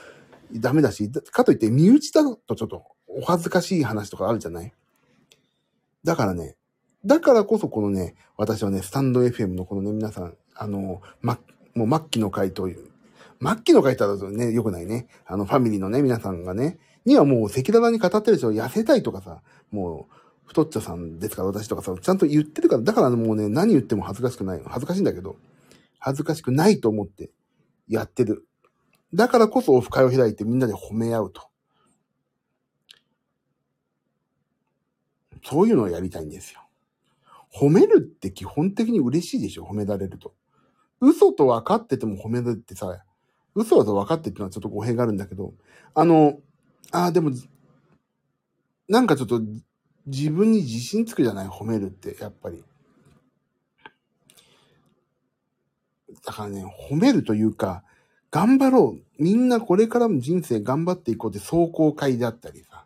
ダメだし、かといって身内だとちょっとお恥ずかしい話とかあるじゃない？だからね、だからこそこのね、私はね、スタンド FM のこのね、皆さん、あの、ま、もう末期の回という、末期の回だとね、良くないね。あの、ファミリーのね、皆さんがね、にはもう赤裸々に語ってるでしょ、痩せたいとかさ、もう、太っちょさんですから私とかさ、ちゃんと言ってるから、だからもうね、何言っても恥ずかしくないの。恥ずかしいんだけど、恥ずかしくないと思ってやってる。だからこそオフ会を開いてみんなで褒め合うと。そういうのをやりたいんですよ。褒めるって基本的に嬉しいでしょ褒められると。嘘と分かってても褒めるってさ、嘘だと分かってってのはちょっと語弊があるんだけど、あの、ああ、でも、なんかちょっと自分に自信つくじゃない？褒めるって、やっぱり。だからね、褒めるというか、頑張ろう。みんなこれからも人生頑張っていこうって壮行会だったりさ、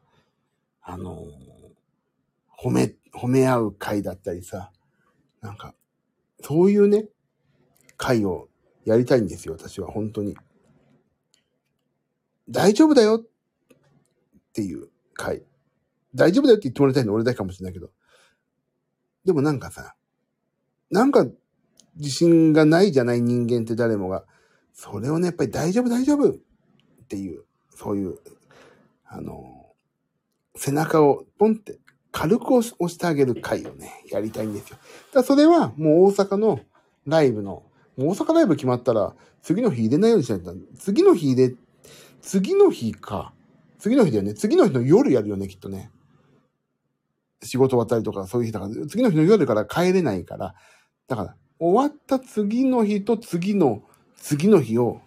あの褒め、褒め合う会だったりさ、なんか、そういうね、会をやりたいんですよ、私は、本当に。大丈夫だよっていう会。大丈夫だよって言ってもらいたいの俺だけかもしれないけど、でもなんかさ、なんか自信がないじゃない人間って誰もが。それをね、やっぱり大丈夫大丈夫っていう、そういう、あの、背中をポンって軽く押してあげる回をね、やりたいんですよ。だそれはもう大阪のライブの、大阪ライブ決まったら、次の日入れないようにしないと。次の日入れ、次の日か。次の日だよね。次の日の夜やるよね、きっとね。仕事終わったりとか、そういう日だから、次の日の夜から帰れないから、だから、終わった次の日と次の、次の日を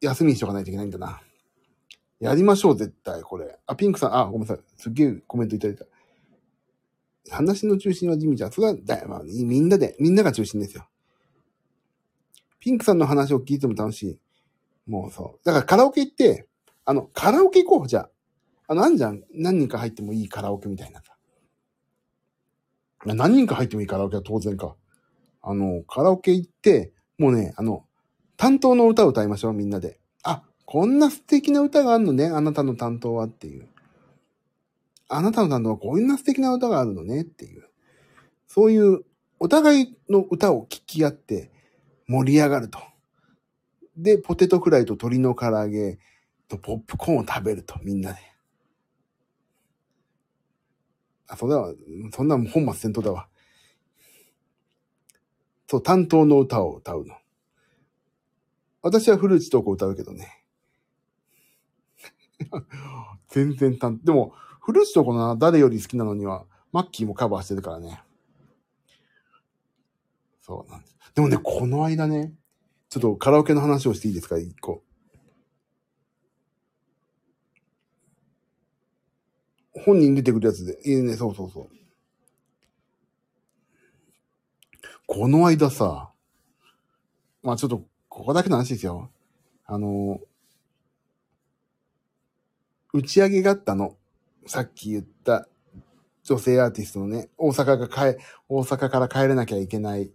休みにしとかないといけないんだな。やりましょう、絶対、これ。あ、ピンクさん、あ、ごめんなさい。すっげえコメントいただいた。話の中心はジミちゃん。それは、だまあ、みんなで、みんなが中心ですよ。ピンクさんの話を聞いても楽しい。もうそう。だからカラオケ行って、あの、カラオケ行こう、じゃあ。あの、あんじゃん。何人か入ってもいいカラオケみたいなさ。何人か入ってもいいカラオケは当然か。あの、カラオケ行って、もうね、あの、担当の歌を歌いましょう、みんなで。あ、こんな素敵な歌があるのね、あなたの担当はっていう。あなたの担当はこんな素敵な歌があるのねっていう。そういう、お互いの歌を聴き合って盛り上がると。で、ポテトフライと鶏の唐揚げとポップコーンを食べると、みんなで。あ、そんな、そんな本末転倒だわ。そう、担当の歌を歌うの。私はフルーツトークを歌うけどね。全然担、でも、フルーツトークの誰より好きなのには、マッキーもカバーしてるからね。そうなんです。でもね、この間ね、ちょっとカラオケの話をしていいですか、一個。本人出てくるやつで。いいね、そうそうそう。この間さ、まあちょっと、ここだけの話ですよ。あの、打ち上げがあったの。さっき言った女性アーティストのね、大阪が帰、大阪から帰れなきゃいけないっ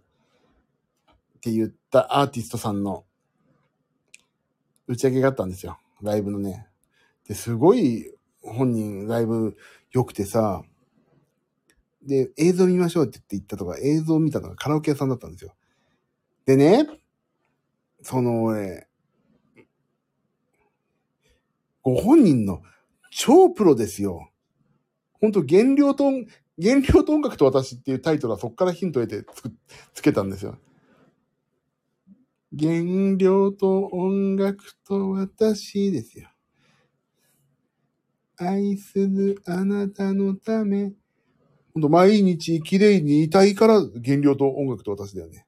て言ったアーティストさんの打ち上げがあったんですよ。ライブのね。で、すごい本人ライブ良くてさ、で、映像見ましょうって言って行ったとか、映像見たのがカラオケ屋さんだったんですよ。でね、その俺、ご本人の超プロですよ。ほんと原料と、原料と音楽と私っていうタイトルはそっからヒントを得てつく、つけたんですよ。原料と音楽と私ですよ。愛するあなたのため。ほんと、毎日綺麗にいたいから原料と音楽と私だよね。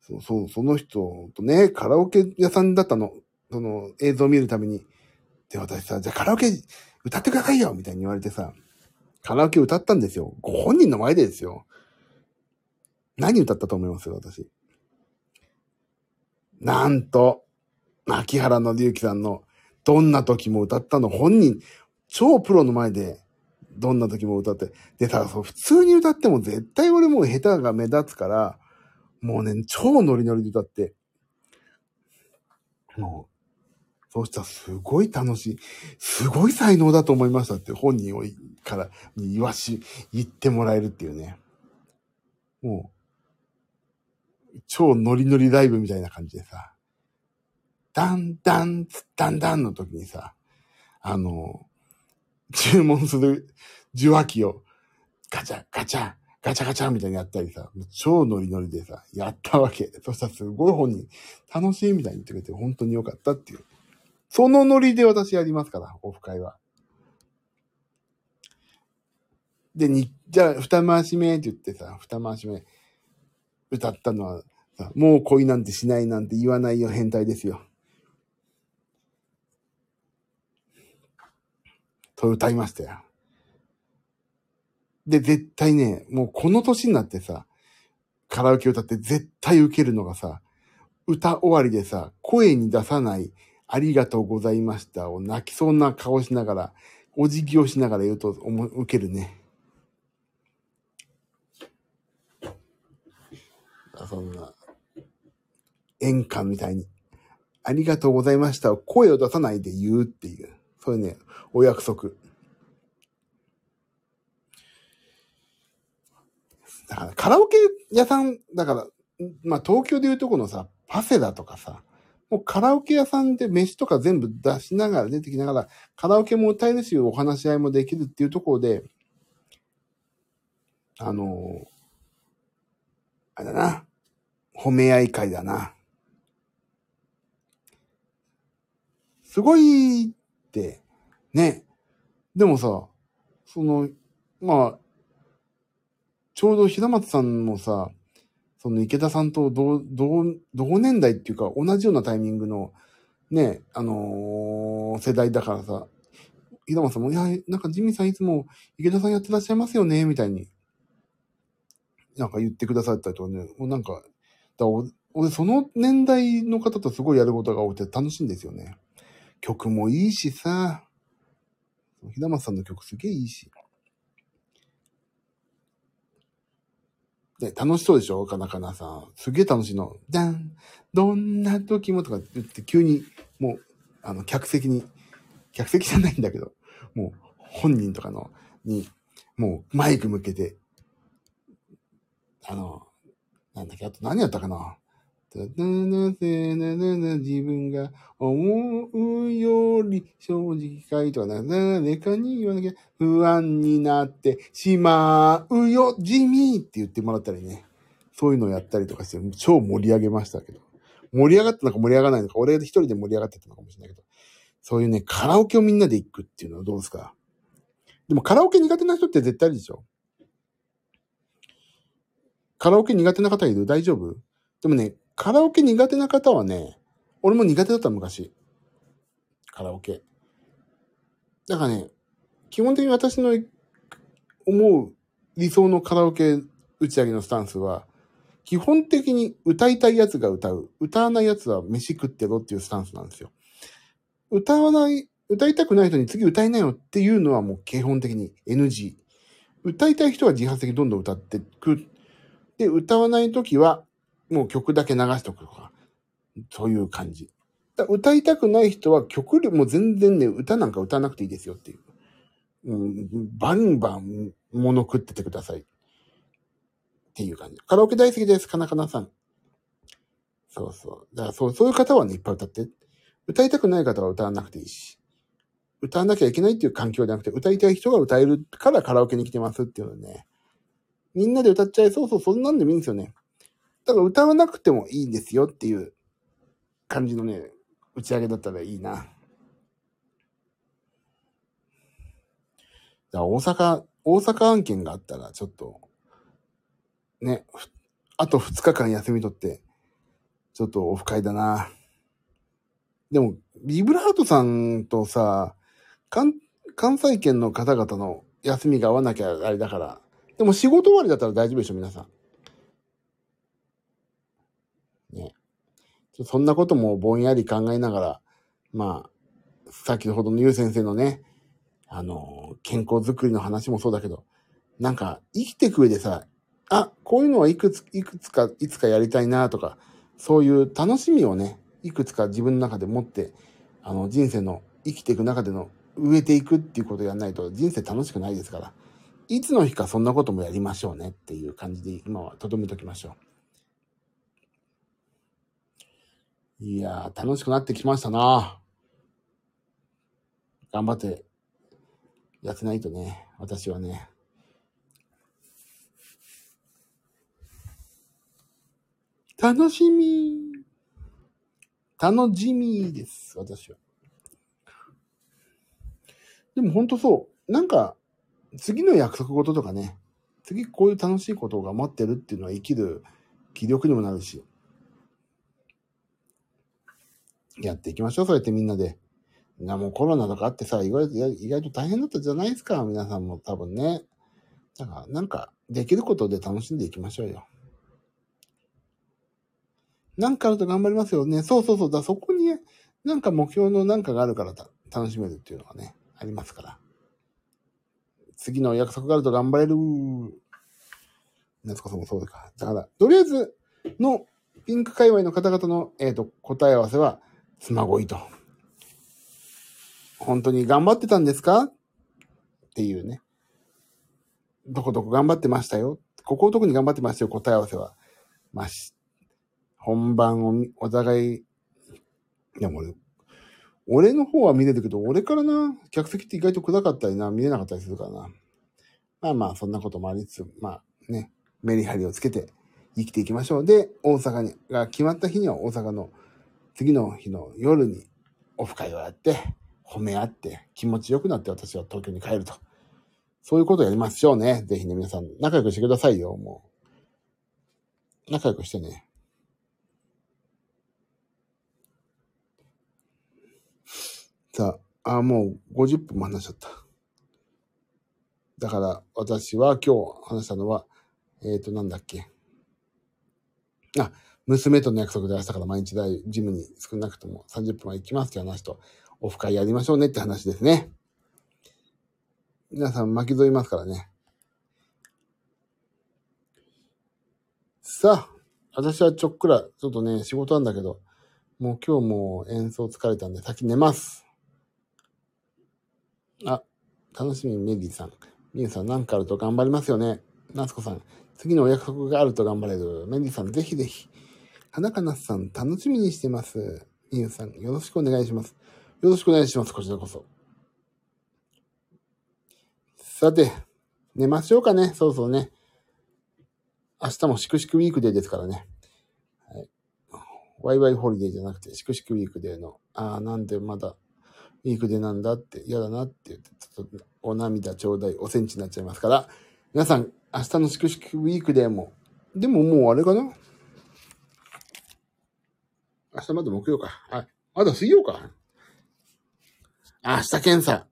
そう、そう、その人とね、カラオケ屋さんだったの。その映像を見るために。で、私さ、じゃあカラオケ歌ってくださいよみたいに言われてさ、カラオケ歌ったんですよ。ご本人の前でですよ。何歌ったと思いますよ私。なんと、牧原の之さんのどんな時も歌ったの本人、超プロの前でどんな時も歌って。でさ、そう普通に歌っても絶対俺もう下手が目立つから、もうね、超ノリノリで歌って。もう、そうしたらすごい楽しい。すごい才能だと思いましたって本人をから言わし、言ってもらえるっていうね。もう、超ノリノリライブみたいな感じでさ。ダンダン、ツッダンダンの時にさ、あの、注文する受話器をガチャガチャ、ガチャガチャみたいにやったりさ、超ノリノリでさ、やったわけ。そしたらすごい本人、楽しいみたいに言ってくれて本当に良かったっていう。そのノリで私やりますから、オフ会は。で、に、じゃあ、二回し目って言ってさ、二回し目歌ったのは、もう恋なんてしないなんて言わないよ変態ですよ。と歌いましたよ。で、絶対ね、もうこの年になってさ、カラオケ歌って絶対受けるのがさ、歌終わりでさ、声に出さない、ありがとうございましたを泣きそうな顔しながら、お辞儀をしながら言うと、受けるね。そんな、演歌みたいに、ありがとうございましたを声を出さないで言うっていう。そういうね、お約束。だからカラオケ屋さん、だから、まあ東京でいうとこのさ、パセだとかさ、もうカラオケ屋さんで飯とか全部出しながら出てきながら、カラオケも歌えるし、お話し合いもできるっていうところで、あの、あれだな、褒め合い会だな。すごい、ね。でもさ、その、まあ、ちょうど平松さんもさ、その池田さんと同、同、同年代っていうか同じようなタイミングの、ね、あのー世代だからさ、平松さんも、いや、なんかジミーさんいつも池田さんやってらっしゃいますよね、みたいに、なんか言ってくださったりとかね、もうなんか、だ俺その年代の方とすごいやることが多くて楽しいんですよね。曲もいいしさ、平松さんの曲すげえいいし。で、楽しそうでしょ？かなかなさん。すげえ楽しいの。じゃんどんな時もとか言って急に、もう、あの、客席に、客席じゃないんだけど、もう、本人とかの、に、もう、マイク向けて、あの、なんだっけ、あと何やったかな？ただなぜななな自分が思うより正直かいとかな、誰かに言わなきゃ不安になってしまうよ、地味って言ってもらったりね。そういうのをやったりとかして、超盛り上げましたけど。盛り上がったのか盛り上がらないのか、俺一人で盛り上がってたのかもしれないけど。そういうね、カラオケをみんなで行くっていうのはどうですか？でもカラオケ苦手な人って絶対いるでしょカラオケ苦手な方いる？大丈夫？でもね、カラオケ苦手な方はね、俺も苦手だった昔。カラオケ。だからね、基本的に私の思う理想のカラオケ打ち上げのスタンスは、基本的に歌いたいやつが歌う。歌わないやつは飯食ってろっていうスタンスなんですよ。歌わない、歌いたくない人に次歌いないよっていうのはもう基本的に NG。歌いたい人は自発的にどんどん歌ってく。で、歌わないときはもう曲だけ流しとくとか、そういう感じ。歌いたくない人は曲でも全然ね、歌なんか歌わなくていいですよっていう。うん、バンバン物食っててください。っていう感じ。カラオケ大好きです、かなかなさん。そうそう。だからそう、そういう方はね、いっぱい歌って。歌いたくない方は歌わなくていいし。歌わなきゃいけないっていう環境じゃなくて、歌いたい人が歌えるからカラオケに来てますっていうのね。みんなで歌っちゃいそうそう、そんなんでもいいんですよね。だから歌わなくてもいいんですよっていう感じのね、打ち上げだったらいいな。だから大阪、大阪案件があったらちょっと、ね、あと2日間休み取って、ちょっとオフ会だな。でも、ビブラートさんとさ、関、関西圏の方々の休みが合わなきゃあれだから。でも仕事終わりだったら大丈夫でしょ、皆さん。ね。ちょそんなこともぼんやり考えながら、まあ、先ほどのゆう先生のね、あの、健康づくりの話もそうだけど、なんか生きていく上でさ、あ、こういうのはいくつ、いくつか、いつかやりたいなとか、そういう楽しみをね、いくつか自分の中で持って、あの、人生の生きていく中での植えていくっていうことをやらないと人生楽しくないですから、いつの日かそんなこともやりましょうねっていう感じで今はとどめときましょう。いやー、楽しくなってきましたな頑張ってやってないとね、私はね。楽しみ。楽しみです、私は。でも本当そう。なんか、次の約束事とかね、次こういう楽しいことが待ってるっていうのは生きる気力にもなるし、やっていきましょう、そうやってみんなで。な、もうコロナとかあってさ、意外と、意外と大変だったじゃないですか、皆さんも多分ね。だから、なんか、できることで楽しんでいきましょうよ。なんかあると頑張りますよね。そうそうそう。だそこに、ね、なんか目標のなんかがあるから楽しめるっていうのがね、ありますから。次の約束があると頑張れる。夏子さんもそうか。だから、とりあえずのピンク界隈の方々の、えっ、と、答え合わせは、つまごいと。本当に頑張ってたんですか？っていうね。どこどこ頑張ってましたよ。ここを特に頑張ってますよ、答え合わせは。まあ、し本番をお互い、いや、俺、俺の方は見れるけど、俺からな、客席って意外と暗かったりな、見れなかったりするからな。まあまあ、そんなこともありつつ、まあね、メリハリをつけて生きていきましょう。で、大阪に、が決まった日には大阪の次の日の夜にオフ会をやって、褒め合って、気持ちよくなって私は東京に帰ると。そういうことをやりましょうね。ぜひね、皆さん、仲良くしてくださいよ、もう。仲良くしてね。さあ、あ、もう50分も話しちゃった。だから、私は今日話したのは、えっ、ー、と、なんだっけ。あ、娘との約束で明日から毎日大ジムに少なくとも30分は行きますって話と、オフ会やりましょうねって話ですね。皆さん巻き添いますからね。さあ、私はちょっくら、ちょっとね、仕事なんだけど、もう今日も演奏疲れたんで先寝ます。あ、楽しみメリーさん。ミユさんなんかあると頑張りますよね。ナスコさん、次のお約束があると頑張れる。メリーさん、ぜひぜひ。花かなさん、楽しみにしてます。ミユさん、よろしくお願いします。よろしくお願いします。こちらこそ。さて、寝ましょうかね。そろそろね。明日も祝々ウィークデーですからね。はい。ワイワイホリデーじゃなくて、祝々ウィークデーの、ああ、なんでまだ、ウィークデーなんだって、嫌だなって言って、ちょっとお涙ちょうだい、おセンチになっちゃいますから、皆さん、明日の祝々ウィークデーも、でももうあれかな明日まだ木曜か。あ、まだ水曜か。明日検査。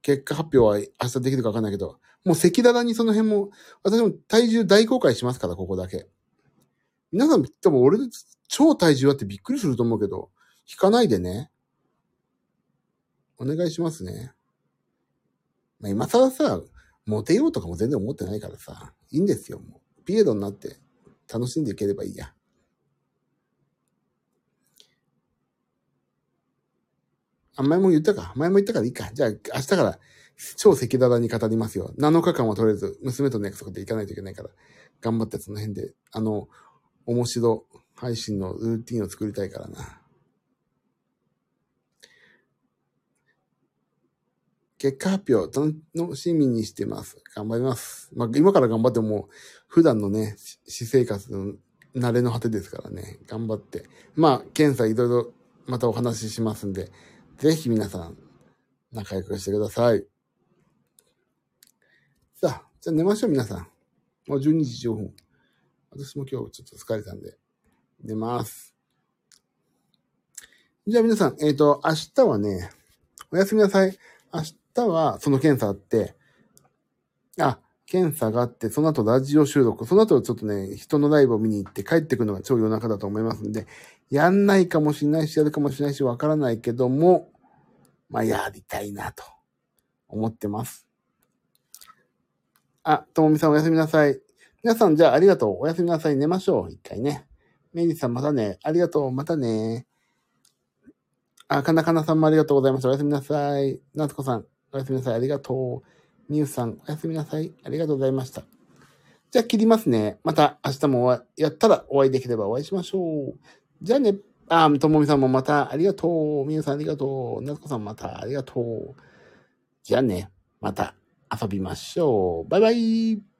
結果発表は明日できるかわかんないけど、もう赤裸々にその辺も、私も体重大公開しますから、ここだけ。皆さん、多分俺、超体重あってびっくりすると思うけど、引かないでね。お願いしますね。まあ、今更さ、モテようとかも全然思ってないからさ、いいんですよ、もう。ピエロになって楽しんでいければいいや。あ、前も言ったか。前も言ったからいいか。じゃあ、明日から超赤裸々に語りますよ。7日間はとりあえず娘との約束で行かないといけないから、頑張ってその辺で、あの、面白配信のルーティンを作りたいからな。結果発表、楽しみにしてます。頑張ります。まあ、今から頑張っても、普段のね、私生活の慣れの果てですからね、頑張って。まあ、検査いろいろまたお話ししますんで、ぜひ皆さん、仲良くしてください。さあ、じゃあ寝ましょう、皆さん。もう12時15分。私も今日ちょっと疲れたんで、寝ます。じゃあ皆さん、えっ、と、明日はね、おやすみなさい。明日はその検査あって、あ、検査があって、その後ラジオ収録、その後ちょっとね、人のライブを見に行って帰ってくるのが超夜中だと思いますんで、やんないかもしれないし、やるかもしれないし、わからないけども、まあ、やりたいなと思ってます。あ、ともみさんおやすみなさい。皆さん、じゃあありがとう。おやすみなさい。寝ましょう。一回ね。メリーさんまたね。ありがとう。またね。あ、かなかなさんもありがとうございました。おやすみなさい。なつこさん、おやすみなさい。ありがとう。みゆさん、おやすみなさい。ありがとうございました。じゃあ切りますね。また明日もやったらお会いできればお会いしましょう。じゃあね。あ、ともみさんもまたありがとう。みゆさんありがとう。なつこさんまたありがとう。じゃあね。また遊びましょう。バイバイ。